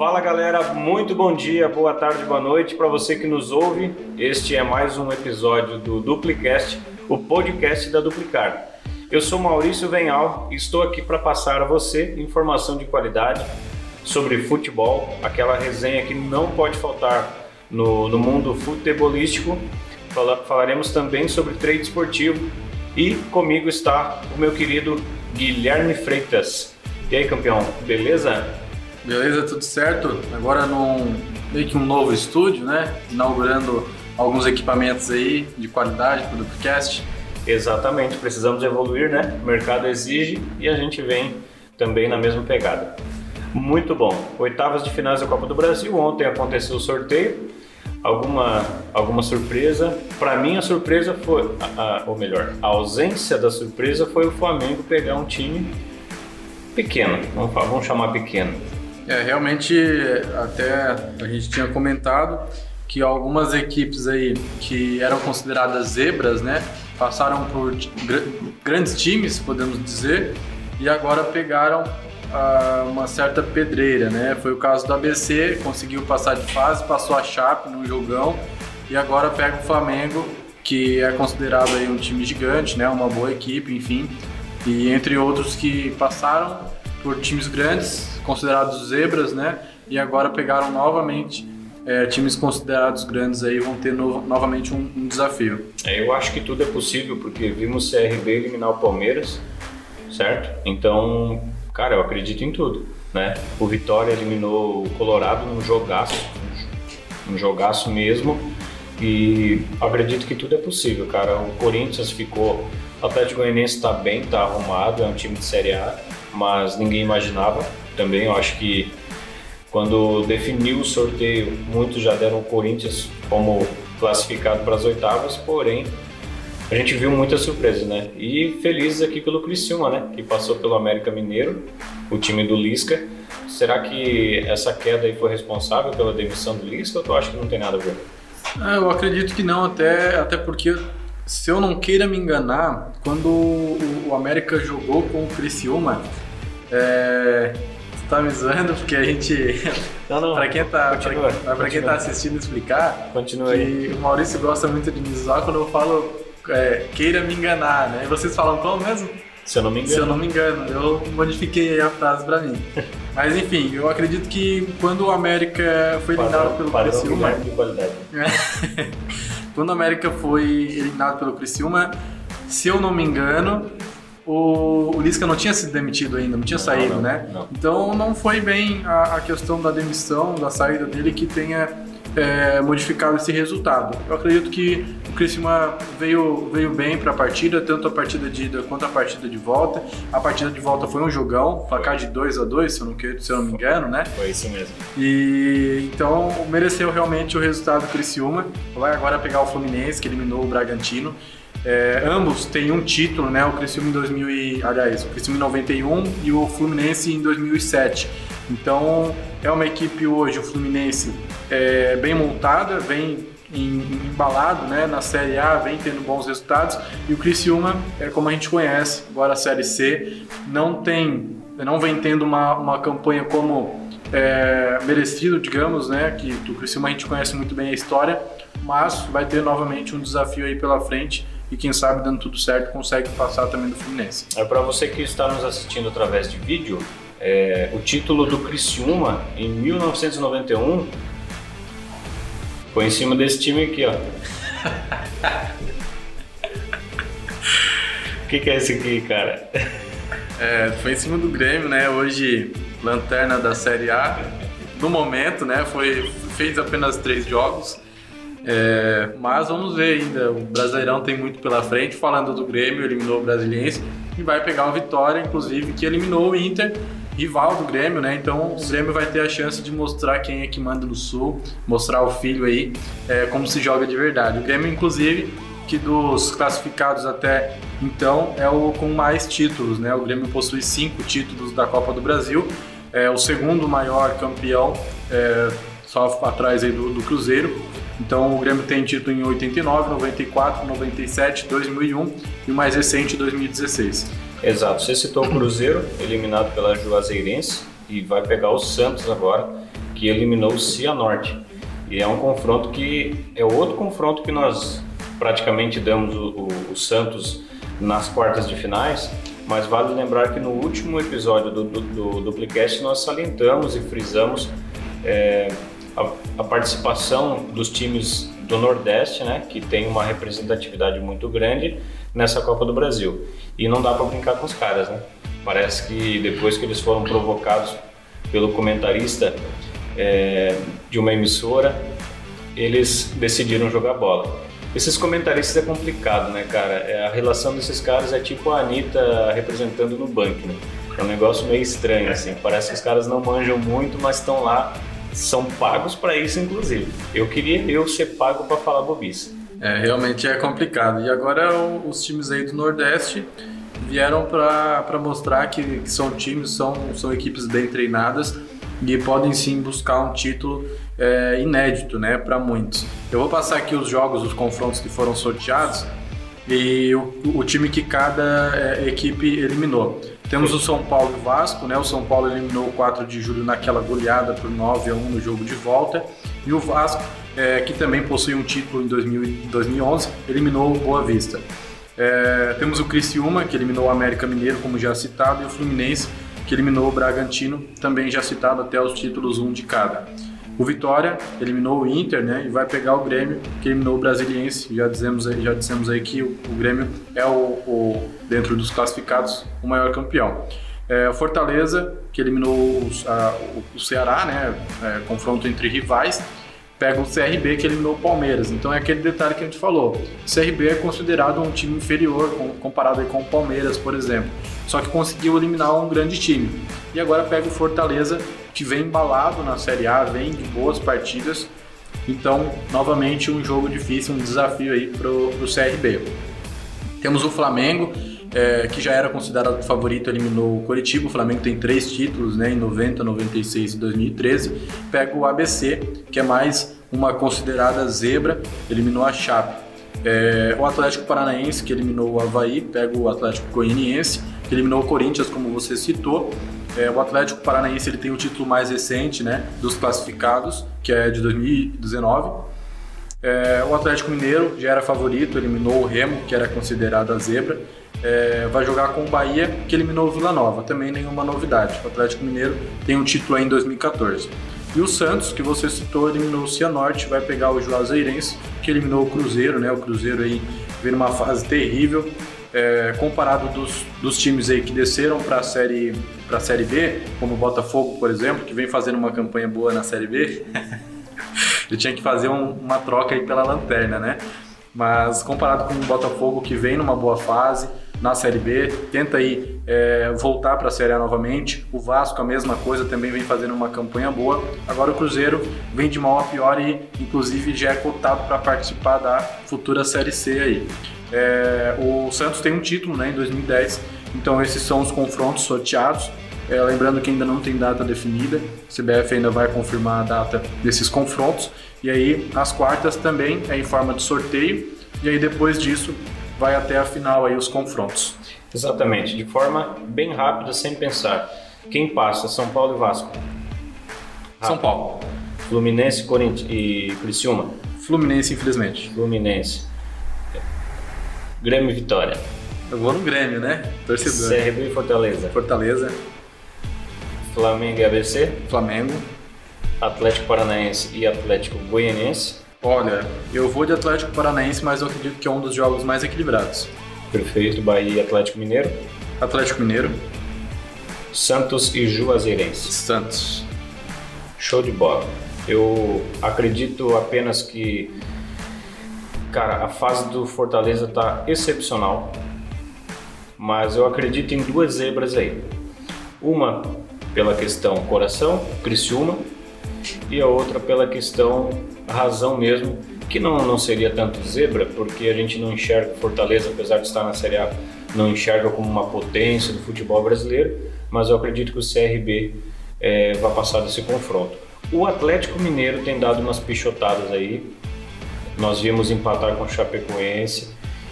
Fala galera, muito bom dia, boa tarde, boa noite para você que nos ouve. Este é mais um episódio do Duplicast, o podcast da Duplicar. Eu sou Maurício Venhal e estou aqui para passar a você informação de qualidade sobre futebol, aquela resenha que não pode faltar no, no mundo futebolístico. Fala, falaremos também sobre trade esportivo e comigo está o meu querido Guilherme Freitas. E aí, campeão, beleza? Beleza, tudo certo? Agora num meio que um novo estúdio, né? Inaugurando alguns equipamentos aí de qualidade para o Duplicast. Exatamente, precisamos evoluir, né? O mercado exige e a gente vem também na mesma pegada. Muito bom. Oitavas de finais da Copa do Brasil. Ontem aconteceu o sorteio. Alguma, alguma surpresa? Para mim, a surpresa foi, a, a, ou melhor, a ausência da surpresa foi o Flamengo pegar um time pequeno. Vamos, vamos chamar pequeno. É, realmente, até a gente tinha comentado que algumas equipes aí que eram consideradas zebras, né, passaram por gr grandes times, podemos dizer, e agora pegaram uh, uma certa pedreira, né? Foi o caso do ABC, conseguiu passar de fase, passou a Chape no jogão e agora pega o Flamengo, que é considerado aí um time gigante, né? Uma boa equipe, enfim, e entre outros que passaram por times grandes, considerados zebras, né? E agora pegaram novamente é, times considerados grandes aí vão ter no, novamente um, um desafio. É, eu acho que tudo é possível porque vimos o CRB eliminar o Palmeiras, certo? Então, cara, eu acredito em tudo, né? O Vitória eliminou o Colorado num jogaço, um jogaço mesmo. E acredito que tudo é possível, cara. O Corinthians ficou. O Atlético Goianiense está bem, está arrumado, é um time de Série A, mas ninguém imaginava. Também eu acho que quando definiu o sorteio, muitos já deram o Corinthians como classificado para as oitavas, porém a gente viu muitas surpresas, né? E felizes aqui pelo Criciúma, né? Que passou pelo América Mineiro, o time do Lisca. Será que essa queda aí foi responsável pela demissão do Lisca ou tu acha que não tem nada a ver? Ah, eu acredito que não, até, até porque se eu não queira me enganar, quando o América jogou com o Criciúma, é, tá me zoando porque a gente. Não, não. pra quem tá, continua, pra, pra quem tá assistindo explicar, continua aí. o Maurício gosta muito de me zoar quando eu falo é, queira me enganar, né? E vocês falam como mesmo? Se eu não me engano. Se eu não me engano, eu modifiquei a frase pra mim. Mas enfim, eu acredito que quando o América foi eliminado pelo Criciúma. De qualidade. quando o América foi eliminado pelo Criciúma, se eu não me engano, o, o Lisca não tinha sido demitido ainda, não tinha não, saído, não, né? Não. Então não foi bem a, a, questão da demissão, da saída dele que tenha é, modificado esse resultado. Eu acredito que o Criciúma veio, veio bem para a partida, tanto a partida de ida quanto a partida de volta. A partida de volta foi um jogão, placar de 2 a 2 se eu não, se eu não me engano, né? Foi isso mesmo. E então mereceu realmente o resultado do Criciúma. Vai agora pegar o Fluminense, que eliminou o Bragantino. É, ambos têm um título, né? O Criciúma em 2000 e, aliás, o Criciúma em 91 e o Fluminense em 2007. Então é uma equipe hoje, o Fluminense, é, bem montada, bem embalado né, na Série A, vem tendo bons resultados. E o Criciúma, é como a gente conhece, agora a Série C, não tem, não vem tendo uma, uma campanha como é, merecido, digamos, né? Que do Criciúma a gente conhece muito bem a história, mas vai ter novamente um desafio aí pela frente e quem sabe dando tudo certo consegue passar também do Fluminense. É para você que está nos assistindo através de vídeo, é, o título do Criciúma em 1991 foi em cima desse time aqui, ó. O que, que é esse aqui, cara? É, foi em cima do Grêmio, né? Hoje lanterna da Série A. No momento, né? Foi fez apenas três jogos é, mas vamos ver ainda. O Brasileirão tem muito pela frente. Falando do Grêmio, eliminou o Brasiliense e vai pegar uma vitória, inclusive, que eliminou o Inter, rival do Grêmio, né? Então o Grêmio vai ter a chance de mostrar quem é que manda no Sul, mostrar o filho aí, é, como se joga de verdade. O Grêmio, inclusive, que dos classificados até então é o com mais títulos, né? O Grêmio possui cinco títulos da Copa do Brasil, é o segundo maior campeão, é, só atrás aí do, do Cruzeiro. Então o Grêmio tem título em 89, 94, 97, 2001 e o mais recente 2016. Exato. Você citou o Cruzeiro, eliminado pela Juazeirense e vai pegar o Santos agora, que eliminou o Cianorte. E é um confronto que é outro confronto que nós praticamente damos o, o, o Santos nas quartas de finais, mas vale lembrar que no último episódio do, do, do Duplicast nós salientamos e frisamos é, a, a, participação dos times do Nordeste, né, que tem uma representatividade muito grande nessa Copa do Brasil. E não dá para brincar com os caras, né? Parece que depois que eles foram provocados pelo comentarista é, de uma emissora, eles decidiram jogar bola. Esses comentaristas é complicado, né, cara? É, a relação desses caras é tipo a Anitta representando no banco, né? É um negócio meio estranho, assim. Parece que os caras não manjam muito, mas estão lá, são pagos para isso, inclusive. Eu queria eu ser pago para falar bobice. É, realmente é complicado. E agora os times aí do Nordeste vieram para mostrar que, que, são times, são, são equipes bem treinadas e podem sim buscar um título é, inédito, né, para muitos. Eu vou passar aqui os jogos, os confrontos que foram sorteados e o, o time que cada é, equipe eliminou. Temos o São Paulo e o Vasco, né? O São Paulo eliminou o 4 de julho naquela goleada por 9 a 1 no jogo de volta. E o Vasco, é, que também possui um título em 2000, 2011, eliminou o Boa Vista. É, temos o Criciúma, que eliminou o América Mineiro, como já citado, e o Fluminense, que eliminou o Bragantino, também já citado até os títulos um de cada. O Vitória eliminou o Inter, né? E vai pegar o Grêmio, que eliminou o Brasiliense. Já dizemos, já dissemos aí que o, o Grêmio é o, o, dentro dos classificados, o maior campeão. É, o Fortaleza, que eliminou os, a, o Ceará, né? É, confronto entre rivais pega o CRB que eliminou o Palmeiras. Então é aquele detalhe que a gente falou. O CRB é considerado um time inferior comparado com o Palmeiras, por exemplo. Só que conseguiu eliminar um grande time. E agora pega o Fortaleza, que vem embalado na Série A, vem de boas partidas. Então, novamente, um jogo difícil, um desafio aí para o CRB. Temos o Flamengo, é, que já era considerado favorito, eliminou o Coritiba. O Flamengo tem três títulos, né, em 90, 96 e 2013. Pega o ABC, que é mais uma considerada zebra, eliminou a Chape. É, o Atlético Paranaense, que eliminou o Havaí, pega o Atlético Goianiense, que eliminou o Corinthians, como você citou. É, o Atlético Paranaense ele tem o título mais recente né, dos classificados, que é de 2019. É, o Atlético Mineiro já era favorito, eliminou o Remo, que era considerado a zebra é, vai jogar com o Bahia, que eliminou o Vila Nova. Também nenhuma novidade. O Atlético Mineiro tem um título aí em 2014. E o Santos, que você citou, eliminou o Cianorte, vai pegar o Juazeirense, que eliminou o Cruzeiro, né? O Cruzeiro aí vem numa fase terrível. É, comparado dos, dos times aí que desceram para a série para a série B, como o Botafogo, por exemplo, que vem fazendo uma campanha boa na série B, ele tinha que fazer um, uma troca aí pela lanterna, né? Mas comparado com o Botafogo que vem numa boa fase, na Série B, tenta aí é, voltar para a Série A novamente. O Vasco, a mesma coisa, também vem fazendo uma campanha boa. Agora o Cruzeiro vem de mal a pior e, inclusive, já é cotado para participar da futura Série C aí. É, o Santos tem um título né, em 2010, então esses são os confrontos sorteados. É, lembrando que ainda não tem data definida, o CBF ainda vai confirmar a data desses confrontos. E aí, as quartas também é em forma de sorteio, e aí depois disso vai até a final aí os confrontos. Exatamente, de forma bem rápida, sem pensar. Quem passa? São Paulo e Vasco. Rápido. São Paulo. Fluminense Corinthians e Criciúma. Fluminense, infelizmente. Fluminense. Grêmio e Vitória. Eu vou no Grêmio, né? Torcedor. CRB e Fortaleza. Fortaleza. Flamengo e ABC. Flamengo. Atlético Paranaense e Atlético Goianiense. Olha, eu vou de Atlético Paranaense, mas eu acredito que é um dos jogos mais equilibrados. Perfeito. Bahia e Atlético Mineiro. Atlético Mineiro. Santos e Juazeirense. Santos. Show de bola. Eu acredito apenas que, cara, a fase do Fortaleza tá excepcional, mas eu acredito em duas zebras aí. Uma pela questão coração, Criciúma, e a outra pela questão razão mesmo, que não, não seria tanto zebra, porque a gente não enxerga Fortaleza, apesar de estar na Série A, não enxerga como uma potência do futebol brasileiro, mas eu acredito que o CRB é, vai passar desse confronto. O Atlético Mineiro tem dado umas pichotadas aí, nós vimos empatar com o Chapecoense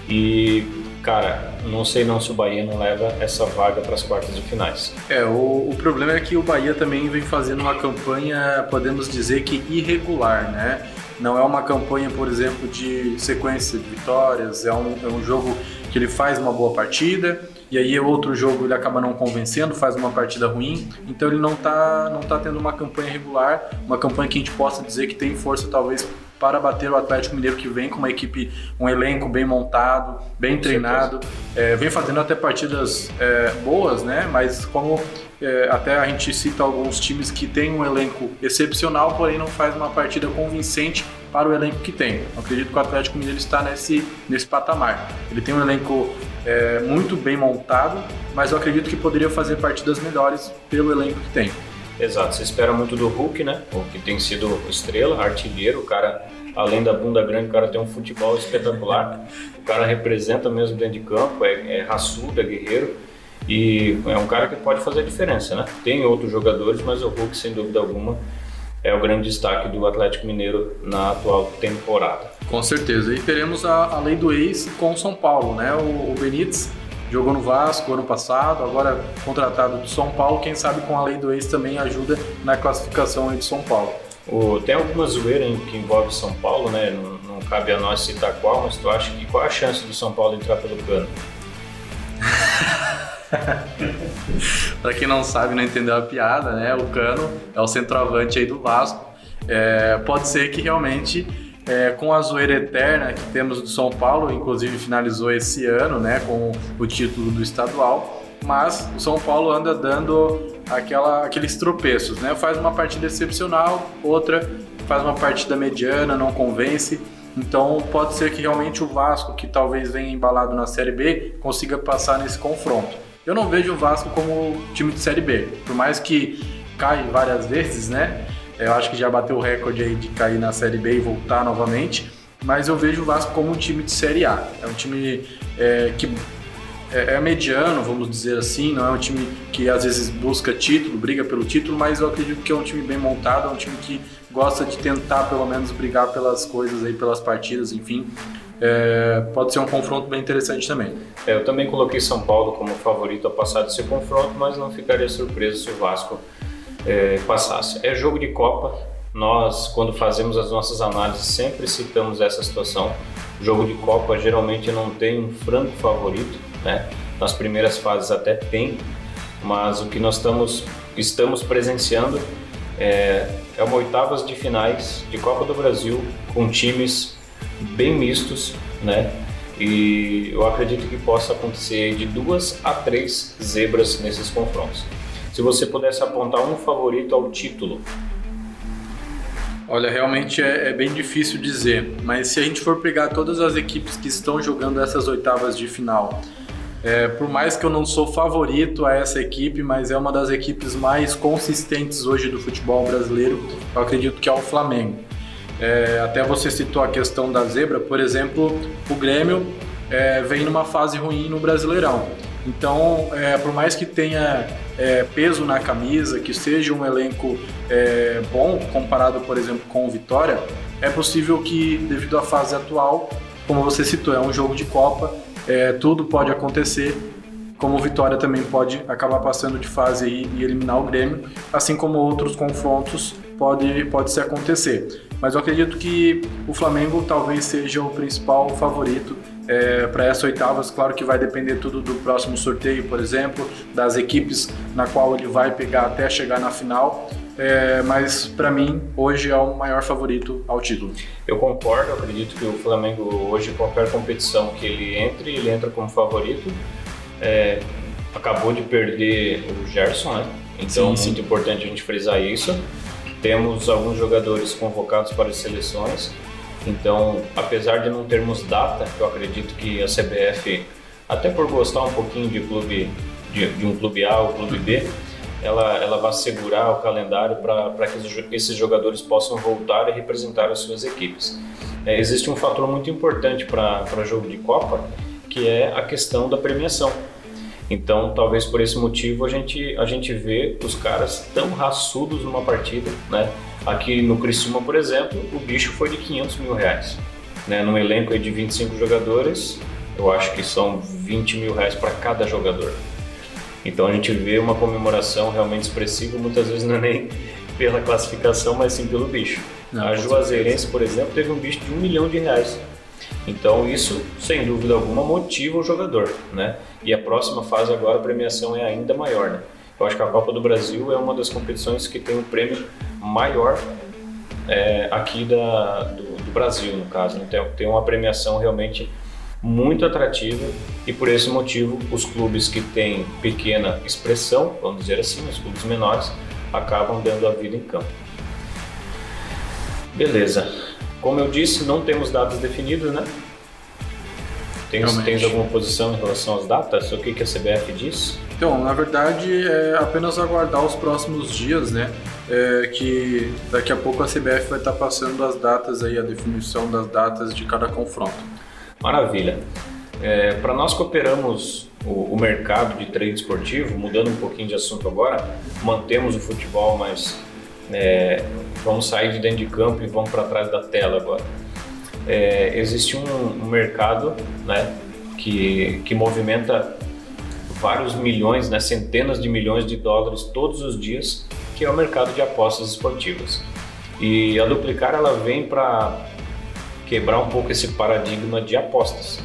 e cara, não sei não se o Bahia não leva essa vaga para as quartas de finais. É, o, o, problema é que o Bahia também vem fazendo uma campanha, podemos dizer que irregular, né? Não é uma campanha, por exemplo, de sequência de vitórias, é um, é um jogo que ele faz uma boa partida, e aí outro jogo ele acaba não convencendo, faz uma partida ruim, então ele não está não tá tendo uma campanha regular, uma campanha que a gente possa dizer que tem força talvez para bater o Atlético Mineiro que vem com uma equipe, um elenco bem montado, bem com treinado, é, vem fazendo até partidas é, boas, né? Mas como é, até a gente cita alguns times que têm um elenco excepcional, porém não faz uma partida convincente para o elenco que tem. Eu acredito que o Atlético Mineiro está nesse, nesse patamar. Ele tem um elenco é, muito bem montado, mas eu acredito que poderia fazer partidas melhores pelo elenco que tem. Exato, você espera muito do Hulk, né? O que tem sido estrela, artilheiro, o cara, além da bunda grande, o cara tem um futebol espetacular. O cara representa mesmo dentro de campo, é, é raçudo, é guerreiro. E é um cara que pode fazer a diferença, né? Tem outros jogadores, mas o Hulk, sem dúvida alguma, é o grande destaque do Atlético Mineiro na atual temporada. Com certeza. E teremos a, a lei do ex com o São Paulo, né? O, o Benítez jogou no Vasco ano passado, agora contratado do São Paulo, quem sabe com a lei do ex também ajuda na classificação de São Paulo. O, tem alguma zoeira que envolve São Paulo, né? Não, não, cabe a nós citar qual, mas tu acha que qual a chance do São Paulo entrar pelo cano? para quem não sabe, não entendeu a piada, né? O Cano é o centroavante aí do Vasco. É, pode ser que realmente é, com a zoeira eterna que temos do São Paulo, inclusive finalizou esse ano, né, com o título do estadual, mas o São Paulo anda dando aquela, aqueles tropeços, né? Faz uma partida excepcional, outra faz uma partida mediana, não convence. Então pode ser que realmente o Vasco, que talvez venha embalado na Série B, consiga passar nesse confronto. Eu não vejo o Vasco como time de Série B, por mais que caia várias vezes, né? Eu acho que já bateu o recorde aí de cair na Série B e voltar novamente. Mas eu vejo o Vasco como um time de Série A. É um time é, que é, é, mediano, vamos dizer assim. Não é um time que às vezes busca título, briga pelo título, mas eu acredito que é um time bem montado, é um time que gosta de tentar pelo menos brigar pelas coisas aí, pelas partidas, enfim. É, pode ser um confronto bem interessante também. É, eu também coloquei São Paulo como favorito a passar desse confronto, mas não ficaria surpreso se o Vasco é, passasse. É jogo de Copa. Nós, quando fazemos as nossas análises, sempre citamos essa situação. Jogo de Copa geralmente não tem um franco favorito, né? Nas primeiras fases até tem, mas o que nós estamos, estamos presenciando é, é uma oitavas de finais de Copa do Brasil com times bem mistos, né? E eu acredito que possa acontecer de duas a três zebras nesses confrontos. Se você pudesse apontar um favorito ao título. Olha, realmente é, é, bem difícil dizer, mas se a gente for pegar todas as equipes que estão jogando essas oitavas de final, é, por mais que eu não sou favorito a essa equipe, mas é uma das equipes mais consistentes hoje do futebol brasileiro, eu acredito que é o Flamengo. É, até você citou a questão da zebra, por exemplo, o Grêmio é, vem numa fase ruim no Brasileirão. Então, é, por mais que tenha é, peso na camisa, que seja um elenco é, bom comparado, por exemplo, com o Vitória, é possível que, devido à fase atual, como você citou, é um jogo de Copa, é, tudo pode acontecer. Como o Vitória também pode acabar passando de fase e, e eliminar o Grêmio, assim como outros confrontos pode, pode se acontecer. Mas eu acredito que o Flamengo talvez seja o principal favorito é, para essa oitavas. Claro que vai depender tudo do próximo sorteio, por exemplo, das equipes na qual ele vai pegar até chegar na final. É, mas para mim hoje é o maior favorito ao título. Eu concordo, eu acredito que o Flamengo hoje qualquer competição que ele entre, ele entra como favorito. É, acabou de perder o Gerson, né? Então sim, sim. muito importante a gente frisar isso. Temos alguns jogadores convocados para as seleções. Então, apesar de não termos data, eu acredito que a CBF, até por gostar um pouquinho de clube de, de um clube A ou clube B, ela, ela vai segurar o calendário para que esses jogadores possam voltar e representar as suas equipes. É, existe um fator muito importante para jogo de Copa, que é a questão da premiação. Então, talvez por esse motivo a gente, a gente vê os caras tão raçudos numa partida, né? Aqui no Criciúma, por exemplo, o bicho foi de 500 mil reais. Né? Num elenco de 25 jogadores, eu acho que são 20 mil reais para cada jogador. Então a gente vê uma comemoração realmente expressiva, muitas vezes não é nem pela classificação, mas sim pelo bicho. Não, a Juazeirense, por exemplo, teve um bicho de um milhão de reais. Então isso, sem dúvida alguma, motiva o jogador, né? E a próxima fase agora a premiação é ainda maior, né? Eu acho que a Copa do Brasil é uma das competições que tem um prêmio maior é, aqui da, do, do, Brasil, no caso. Então tem uma premiação realmente muito atrativa e por esse motivo os clubes que têm pequena expressão, vamos dizer assim, os clubes menores, acabam dando a vida em campo. Beleza. Como eu disse, não temos datas definidas, né? Tens, tens alguma posição em relação às datas? O que, que a CBF diz? Então, na verdade, é apenas aguardar os próximos dias, né? É que daqui a pouco a CBF vai estar passando as datas aí, a definição das datas de cada confronto. Maravilha. É, Para nós que operamos o, o, mercado de trade esportivo, mudando um pouquinho de assunto agora, mantemos o futebol, mas é, vamos sair de dentro de campo e vamos para trás da tela agora. É, existe um, um, mercado né, que, que movimenta vários milhões, né, centenas de milhões de dólares todos os dias, que é o mercado de apostas esportivas. E a Duplicar ela vem para quebrar um pouco esse paradigma de apostas,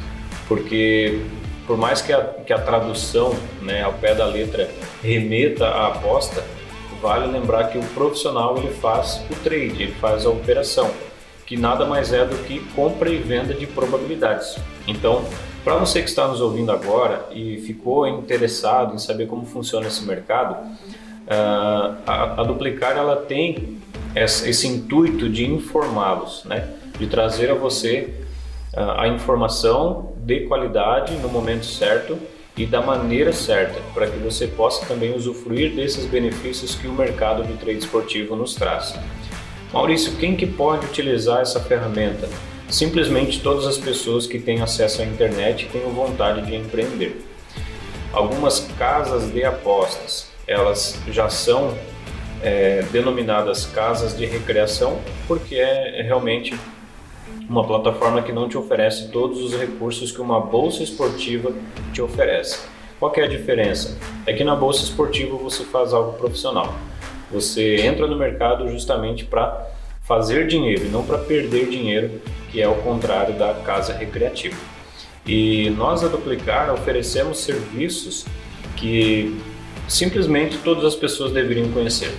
porque por mais que a, que a tradução né, ao pé da letra remeta à aposta, vale lembrar que o profissional ele faz o trade, ele faz a operação, que nada mais é do que compra e venda de probabilidades. Então, para você que está nos ouvindo agora e ficou interessado em saber como funciona esse mercado, uh, a, a, Duplicar ela tem esse, intuito de informá-los, né? de trazer a você uh, a informação de qualidade no momento certo e da maneira certa, para que você possa também usufruir desses benefícios que o mercado de trade esportivo nos traz. Maurício, quem que pode utilizar essa ferramenta? Simplesmente todas as pessoas que têm acesso à internet tenham vontade de empreender. Algumas casas de apostas, elas já são é, denominadas casas de recreação porque é realmente uma plataforma que não te oferece todos os recursos que uma bolsa esportiva te oferece. Qual é a diferença? É que na bolsa esportiva você faz algo profissional. Você entra no mercado justamente para fazer dinheiro não para perder dinheiro, que é o contrário da casa recreativa. E nós a Duplicar oferecemos serviços que simplesmente todas as pessoas deveriam conhecer.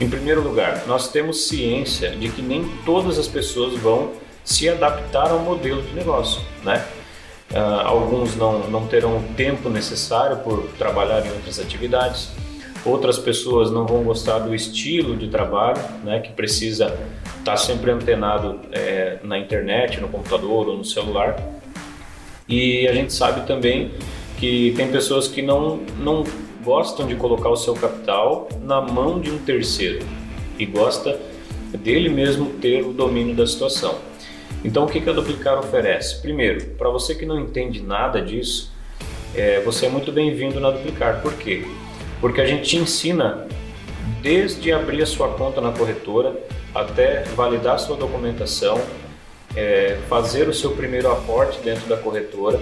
Em primeiro lugar, nós temos ciência de que nem todas as pessoas vão se adaptar ao modelo de negócio, né? Uh, alguns não, não terão o tempo necessário por trabalhar em outras atividades, outras pessoas não vão gostar do estilo de trabalho, né, que precisa estar sempre antenado é, na internet, no computador ou no celular. E a gente sabe também que tem pessoas que não, não gostam de colocar o seu capital na mão de um terceiro e gosta dele mesmo ter o domínio da situação. Então, o que, que a Duplicar oferece? Primeiro, para você que não entende nada disso, é, você é muito bem-vindo na Duplicar. Por quê? Porque a gente te ensina desde abrir a sua conta na corretora até validar sua documentação, é, fazer o seu primeiro aporte dentro da corretora.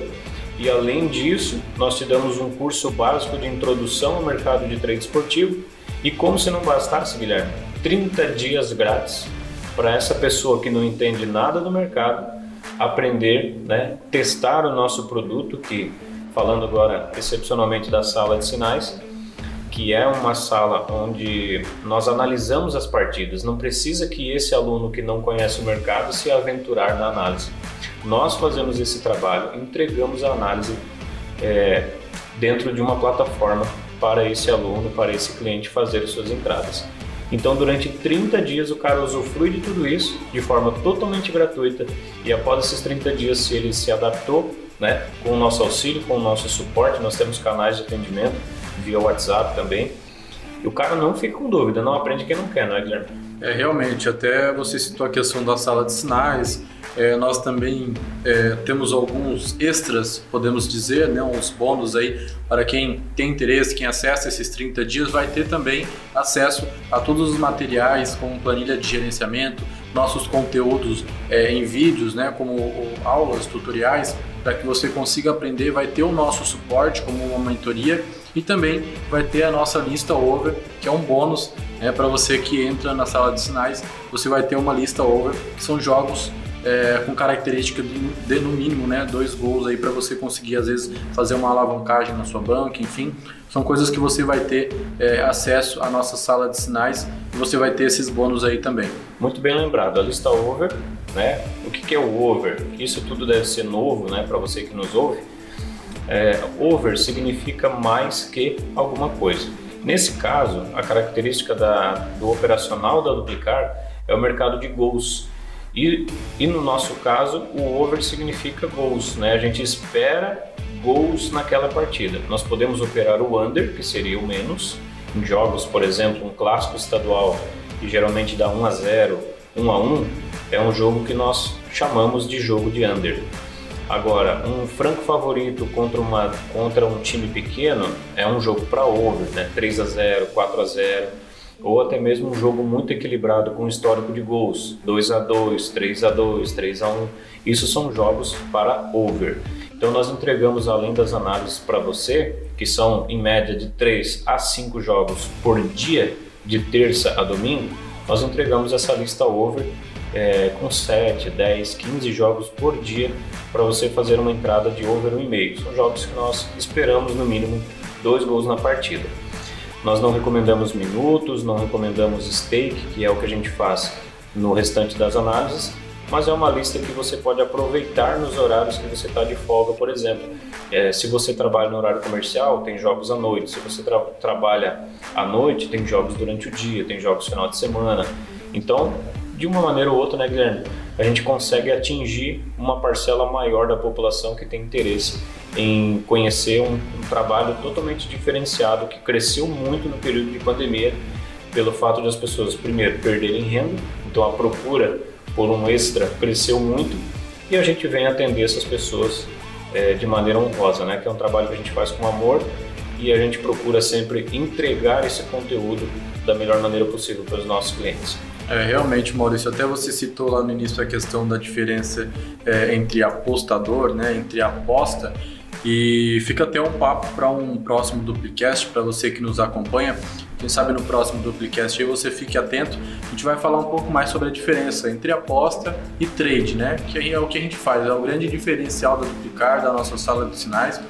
E além disso, nós te damos um curso básico de introdução ao mercado de trade esportivo. E como se não bastasse, Guilherme, 30 dias grátis para essa pessoa que não entende nada do mercado aprender, né, testar o nosso produto, que falando agora excepcionalmente da sala de sinais, que é uma sala onde nós analisamos as partidas. Não precisa que esse aluno que não conhece o mercado se aventurar na análise. Nós fazemos esse trabalho, entregamos a análise é, dentro de uma plataforma para esse aluno, para esse cliente fazer suas entradas. Então, durante 30 dias, o cara usufrui de tudo isso de forma totalmente gratuita e após esses 30 dias, se ele se adaptou, né, com o nosso auxílio, com o nosso suporte, nós temos canais de atendimento via WhatsApp também. E o cara não fica com dúvida, não aprende quem não quer, não é, Guilherme? É, realmente, até você citou a questão da sala de sinais, é, nós também é, temos alguns extras, podemos dizer, né, uns bônus aí para quem tem interesse, quem acessa esses 30 dias, vai ter também acesso a todos os materiais, como planilha de gerenciamento, nossos conteúdos é, em vídeos, né, como aulas, tutoriais, para que você consiga aprender. Vai ter o nosso suporte como uma mentoria e também vai ter a nossa lista over, que é um bônus né, para você que entra na sala de sinais. Você vai ter uma lista over, que são jogos é, com característica de, de, no mínimo né, dois gols aí para você conseguir às vezes fazer uma alavancagem na sua banca, enfim, são coisas que você vai ter é, acesso à nossa sala de sinais e você vai ter esses bônus aí também. Muito bem lembrado, a lista over, né? O que, que é o over? Isso tudo deve ser novo, né, para você que nos ouve. É, over significa mais que alguma coisa. Nesse caso, a característica da, do operacional da Duplicar é o mercado de gols. E, e no nosso caso, o over significa gols, né? A gente espera gols naquela partida. Nós podemos operar o under, que seria o menos, em jogos, por exemplo, um clássico estadual que geralmente dá 1 a 0, 1 a 1, é um jogo que nós chamamos de jogo de under. Agora, um franco favorito contra, uma, contra um time pequeno é um jogo para over, né? 3 a 0, 4 a 0 ou até mesmo um jogo muito equilibrado com histórico de gols, 2 a 2, 3 a 2, 3 a 1. Isso são jogos para over. Então nós entregamos além das análises para você, que são em média de 3 a 5 jogos por dia, de terça a domingo, nós entregamos essa lista over é, com 7, 10, 15 jogos por dia para você fazer uma entrada de over 1,5. São jogos que nós esperamos no mínimo dois gols na partida. Nós não recomendamos minutos, não recomendamos stake, que é o que a gente faz no restante das análises, mas é uma lista que você pode aproveitar nos horários que você está de folga, por exemplo. É, se você trabalha no horário comercial, tem jogos à noite. Se você tra trabalha à noite, tem jogos durante o dia, tem jogos final de semana. Então, de uma maneira ou outra, né, Guilherme? A gente consegue atingir uma parcela maior da população que tem interesse em conhecer um, um trabalho totalmente diferenciado que cresceu muito no período de pandemia pelo fato de as pessoas, primeiro, perderem renda, então a procura por um extra cresceu muito e a gente vem atender essas pessoas é, de maneira honrosa, né? Que é um trabalho que a gente faz com amor e a gente procura sempre entregar esse conteúdo da melhor maneira possível para os nossos clientes. É, realmente, Maurício, até você citou lá no início a questão da diferença é, entre apostador, né, entre aposta, e fica até um papo para um próximo Duplicast, para você que nos acompanha. Quem sabe no próximo Duplicast aí você fique atento. A gente vai falar um pouco mais sobre a diferença entre aposta e trade, né? Que é o que a gente faz, é o grande diferencial da Duplicar, da nossa sala de sinais.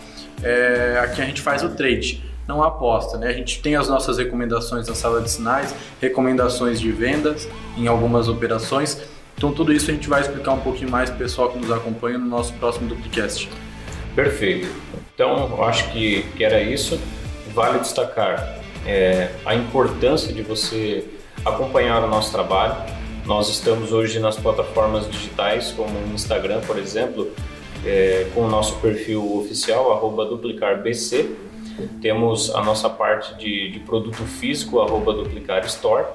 É, aqui a gente faz o trade não aposta. Né? A gente tem as nossas recomendações na sala de sinais, recomendações de vendas em algumas operações. Então tudo isso a gente vai explicar um pouquinho mais para o pessoal que nos acompanha no nosso próximo Duplicast. Perfeito. Então acho que, que era isso. Vale destacar é, a importância de você acompanhar o nosso trabalho. Nós estamos hoje nas plataformas digitais, como o Instagram, por exemplo, é, com o nosso perfil oficial, duplicarbc, temos a nossa parte de, de produto físico, arroba Duplicar Store.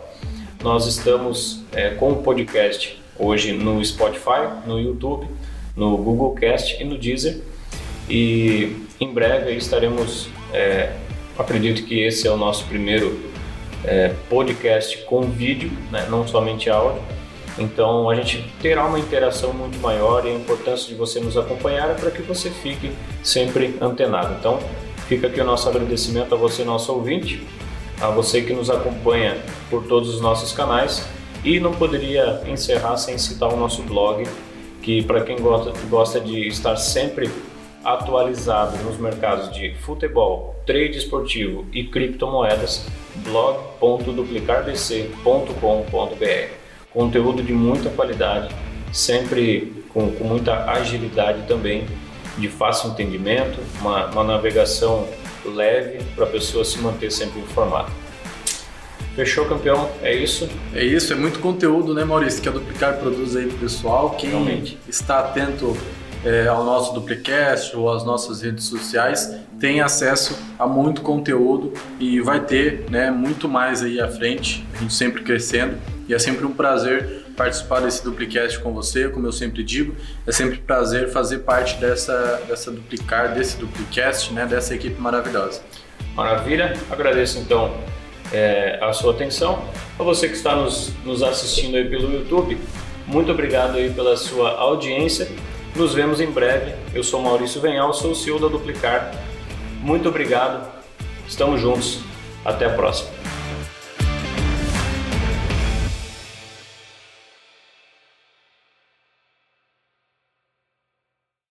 Nós estamos é, com o podcast hoje no Spotify, no YouTube, no Google Cast e no Deezer. E em breve estaremos, é, acredito que esse é o nosso primeiro é, podcast com vídeo, né, não somente áudio. Então a gente terá uma interação muito maior e a importância de você nos acompanhar é para que você fique sempre antenado. Então Fica aqui o nosso agradecimento a você, nosso ouvinte, a você que nos acompanha por todos os nossos canais e não poderia encerrar sem citar o nosso blog, que para quem gosta, gosta de estar sempre atualizado nos mercados de futebol, trade esportivo e criptomoedas, blog.duplicardc.com.br. Conteúdo de muita qualidade, sempre com, com muita agilidade também de fácil entendimento, uma, uma navegação leve para a pessoa se manter sempre informada. Fechou, campeão? É isso? É isso, é muito conteúdo, né, Maurício, que a Duplicar produz aí pro pessoal. Quem Realmente. está atento é, ao nosso Duplicast ou às nossas redes sociais tem acesso a muito conteúdo e vai ter né, muito mais aí à frente, a gente sempre crescendo e é sempre um prazer participar desse Duplicast com você, como eu sempre digo. É sempre um prazer fazer parte dessa, dessa Duplicar, desse Duplicast, né, dessa equipe maravilhosa. Maravilha. Agradeço então é, a sua atenção. A você que está nos, nos assistindo aí pelo YouTube, muito obrigado aí pela sua audiência. Nos vemos em breve. Eu sou Maurício Venhal, sou o CEO da Duplicar. Muito obrigado. Estamos juntos. Até a próxima.